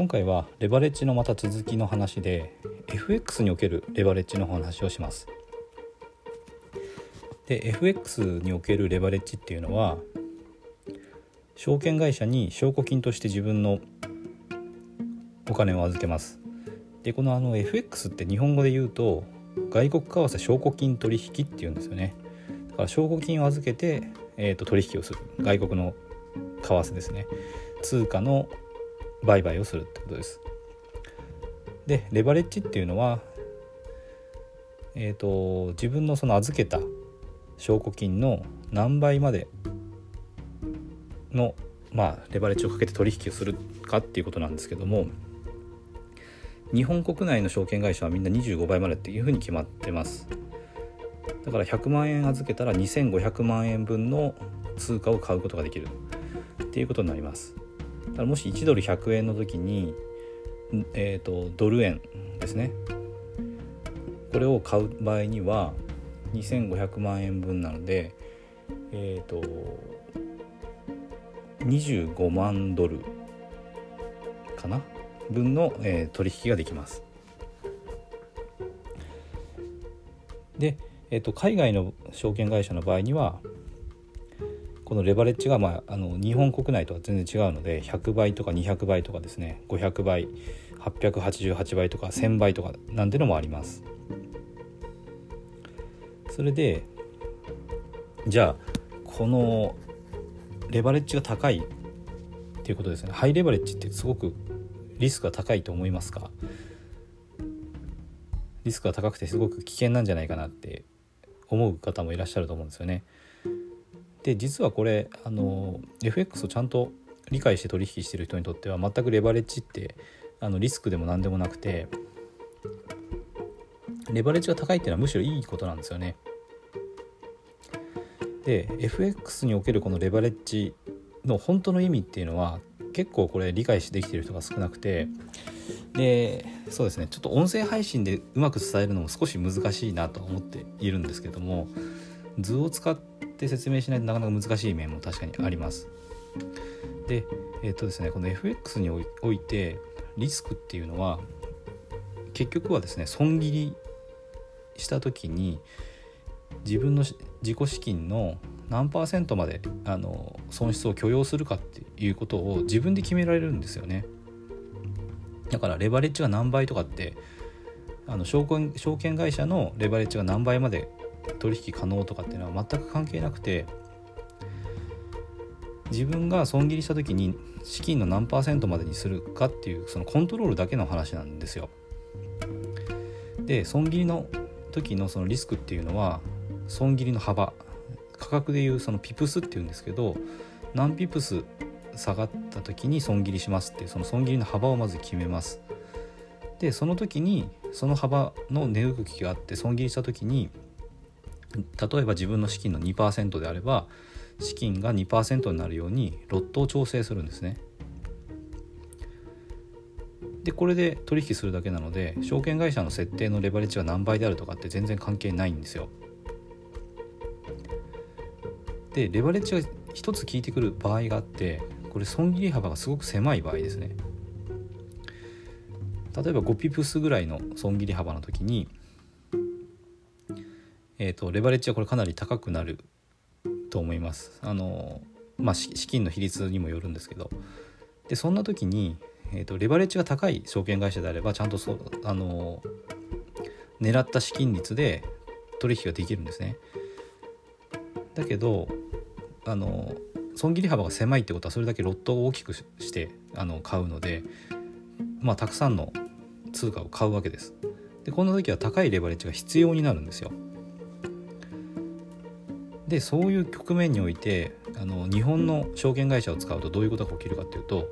今回はレバレッジのまた続きの話で FX におけるレバレッジの話をします。で FX におけるレバレッジっていうのは証券会社に証拠金として自分のお金を預けます。でこのあの FX って日本語で言うと外国為替証拠金取引っていうんですよね。だから証拠金を預けて、えー、と取引をする。外国の為替ですね。通貨の売買をするってことです。でレバレッジっていうのはえーと、自分のその預けた証拠金の何倍までの、まあ、レバレッジをかけて取引をするかっていうことなんですけども日本国内の証券会社はみんな25倍までっていうふうに決まってます。だから100万円預けたら2500万円分の通貨を買うことができるっていうことになります。だからもし1ドル100円の時に、えーと、ドル円ですねこれを買う場合には2500万円分なのでえっ、ー、と25万ドルかな？分の、えー、取引ができます。で、えーと、海外の証券会社の場合にはこのレバレッジが、まあ、あの日本国内とは全然違うので100倍とか200倍とかですね500倍888倍とか1000倍とかなんてのもあります。それでじゃあこのレバレッジが高いっていうことですねハイレバレッジってすごくリスクが高いと思いますか？リスクが高くてすごく危険なんじゃないかなって思う方もいらっしゃると思うんですよね。で実はこれあの FX をちゃんと理解して取引してる人にとっては全くレバレッジってあのリスクでも何でもなくてレバレッジが高いっていうのはむしろいいことなんですよね。で FX におけるこのレバレッジの本当の意味っていうのは結構これ理解してできてる人が少なくてでそうですねちょっと音声配信でうまく伝えるのも少し難しいなと思っているんですけども図を使って説明しないとなかなか難しい面も確かにあります。でえっ、とですねこの FX においてリスクっていうのは結局はですね損切りした時に自分の自己資金の何パーセントまであの損失を許容するかっていうことを自分で決められるんですよねだからレバレッジが何倍とかってあの証券証券会社のレバレッジが何倍まで取引可能とかっていうのは全く関係なくて自分が損切りした時に資金の何パーセントまでにするかっていうそのコントロールだけの話なんですよ。で損切りの時のそのリスクっていうのは損切りの幅価格でいうそのピプスっていうんですけど何ピプス下がった時に損切りしますっていうその損切りの幅をまず決めますでその時にその幅の値動きがあって損切りした時に例えば自分の資金の2%であれば資金が2%になるようにロットを調整するんですね。でこれで取引するだけなので証券会社の設定のレバレッジが何倍であるとかって全然関係ないんですよ。でレバレッジが1つ効いてくる場合があってこれ損切り幅がすごく狭い場合ですね。例えば5ピプスぐらいの損切り幅の時に、えーと、レバレッジはこれかなり高くなると思いますあのまあ資金の比率にもよるんですけどでそんな時に、えーとレバレッジが高い証券会社であればちゃんとそあの狙った資金率で取引ができるんですねだけどあの損切り幅が狭いってことはそれだけロットを大きくしてあの買うので、まあ、たくさんの通貨を買うわけです。でこんな時は高いレバレッジが必要になるんですよ。でそういう局面においてあの日本の証券会社を使うとどういうことが起きるかっていうと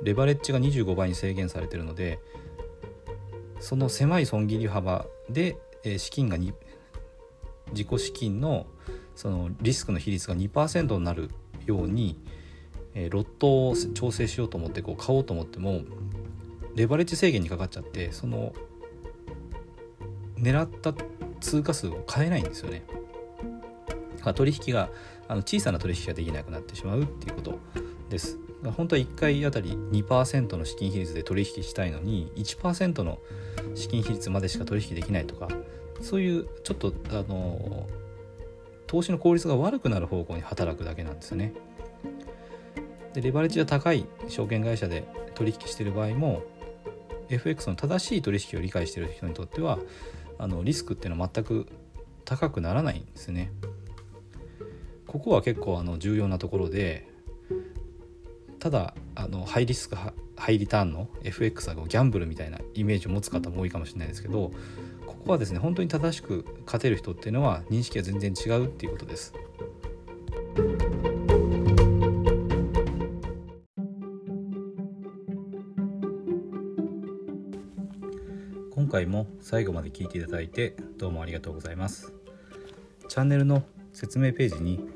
レバレッジが25倍に制限されてるのでその狭い損切り幅で、え資金が自己資金のそのリスクの比率が2%になるように、え、ロットを調整しようと思ってこう買おうと思ってもレバレッジ制限にかかっちゃってその狙った通貨数を買えないんですよね。ま取引があの小さな取引ができなくなってしまうっていうことです。本当は1回あたり2%の資金比率で取引したいのに1%の資金比率までしか取引できないとかそういうちょっとあの投資の効率が悪くなる方向に働くだけなんですよね。でレバレッジが高い証券会社で取引している場合も FX の正しい取引を理解している人にとってはあのリスクっていうのは全く高くならないんですね。ここは結構あの重要なところでただあのハイリスクハイリターンの FX はギャンブルみたいなイメージを持つ方も多いかもしれないですけどここはですね本当に正しく勝てる人っていうのは認識が全然違うっていうことです。今回も最後まで聞いていただいてどうもありがとうございます。チャンネルの説明ページに